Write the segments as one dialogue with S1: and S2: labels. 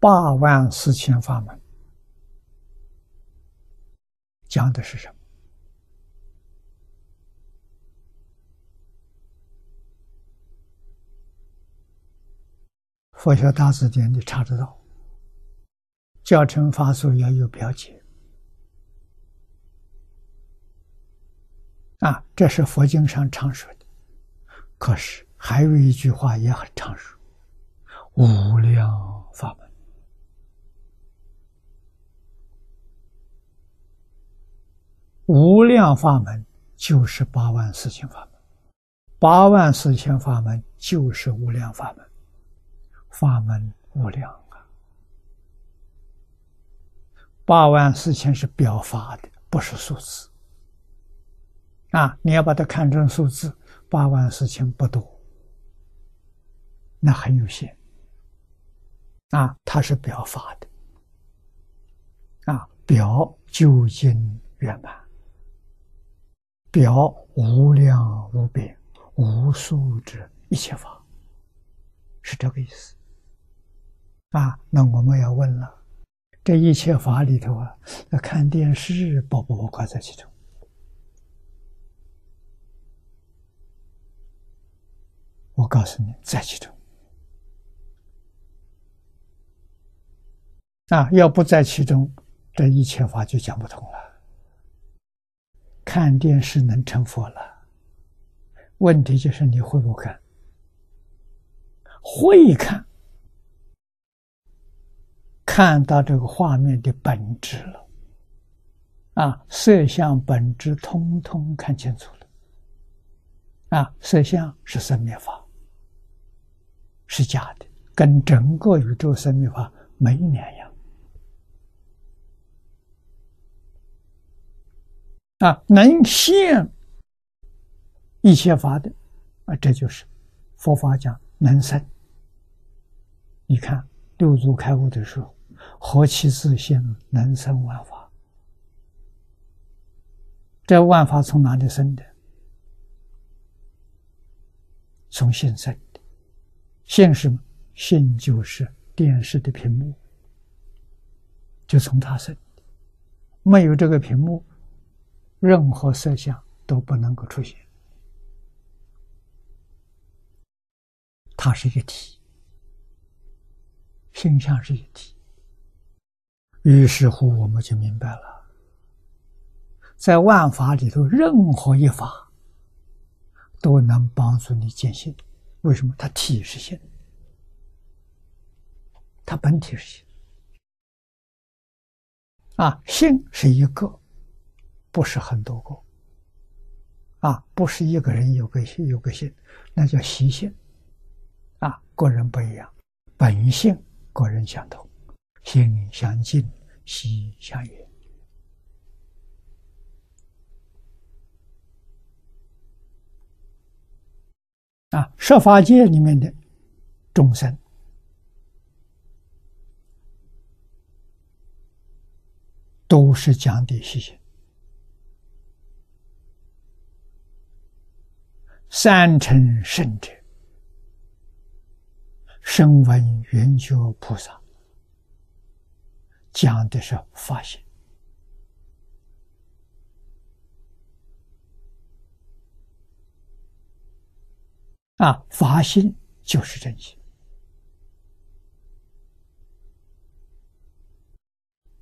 S1: 八万四千法门，讲的是什么？佛学大字典你查得到，教程法术要有标解啊，这是佛经上常说的。可是还有一句话也很常说：无无量法门就是八万四千法门，八万四千法门就是无量法门。法门无量啊，八万四千是表法的，不是数字啊！你要把它看成数字，八万四千不多，那很有限啊！它是表法的啊，表究竟圆满，表无量无边无数之一切法，是这个意思。啊，那我们要问了，这一切法里头啊，那看电视包不包括在其中？我告诉你，在其中。啊，要不在其中，这一切法就讲不通了。看电视能成佛了，问题就是你会不会看？会看。看到这个画面的本质了，啊，色相本质通通看清楚了，啊，色相是生灭法，是假的，跟整个宇宙生灭法没两样，啊，能现一切法的，啊，这就是佛法讲能生。你看六祖开悟的时候。何其自性，能生万法。这万法从哪里生的？从现生的。心是什么？心就是电视的屏幕，就从它生的。没有这个屏幕，任何色相都不能够出现。它是一体，心相是一体。于是乎，我们就明白了，在万法里头，任何一法都能帮助你见性。为什么？它体是性，它本体是性。啊，性是一个，不是很多个。啊，不是一个人有个有个性，那叫习性。啊，个人不一样，本性个人相同，心相近。习相远啊，设法界里面的众生都是讲的习性，三乘圣者，声闻缘觉菩萨。讲的是发心。啊，发心就是真心，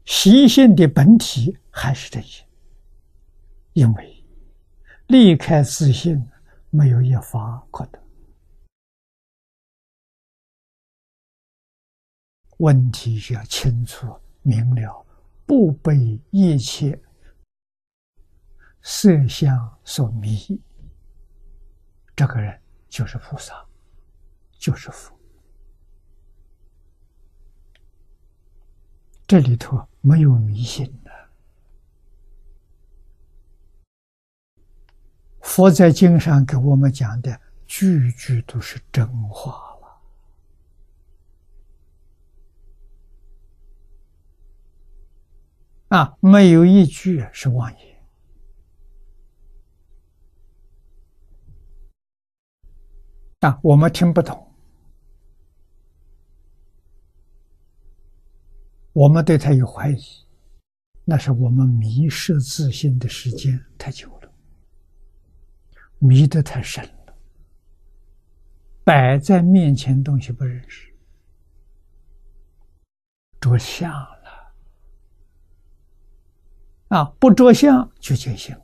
S1: 习性的本体还是真心，因为离开自信，没有一法可得。问题需要清楚。明了，不被一切色相所迷，这个人就是菩萨，就是佛。这里头没有迷信佛在经上给我们讲的，句句都是真话了。啊，没有一句是妄言。啊，我们听不懂，我们对他有怀疑，那是我们迷失自信的时间太久，迷得太深了，摆在面前东西不认识，着相了啊！不着相就见性。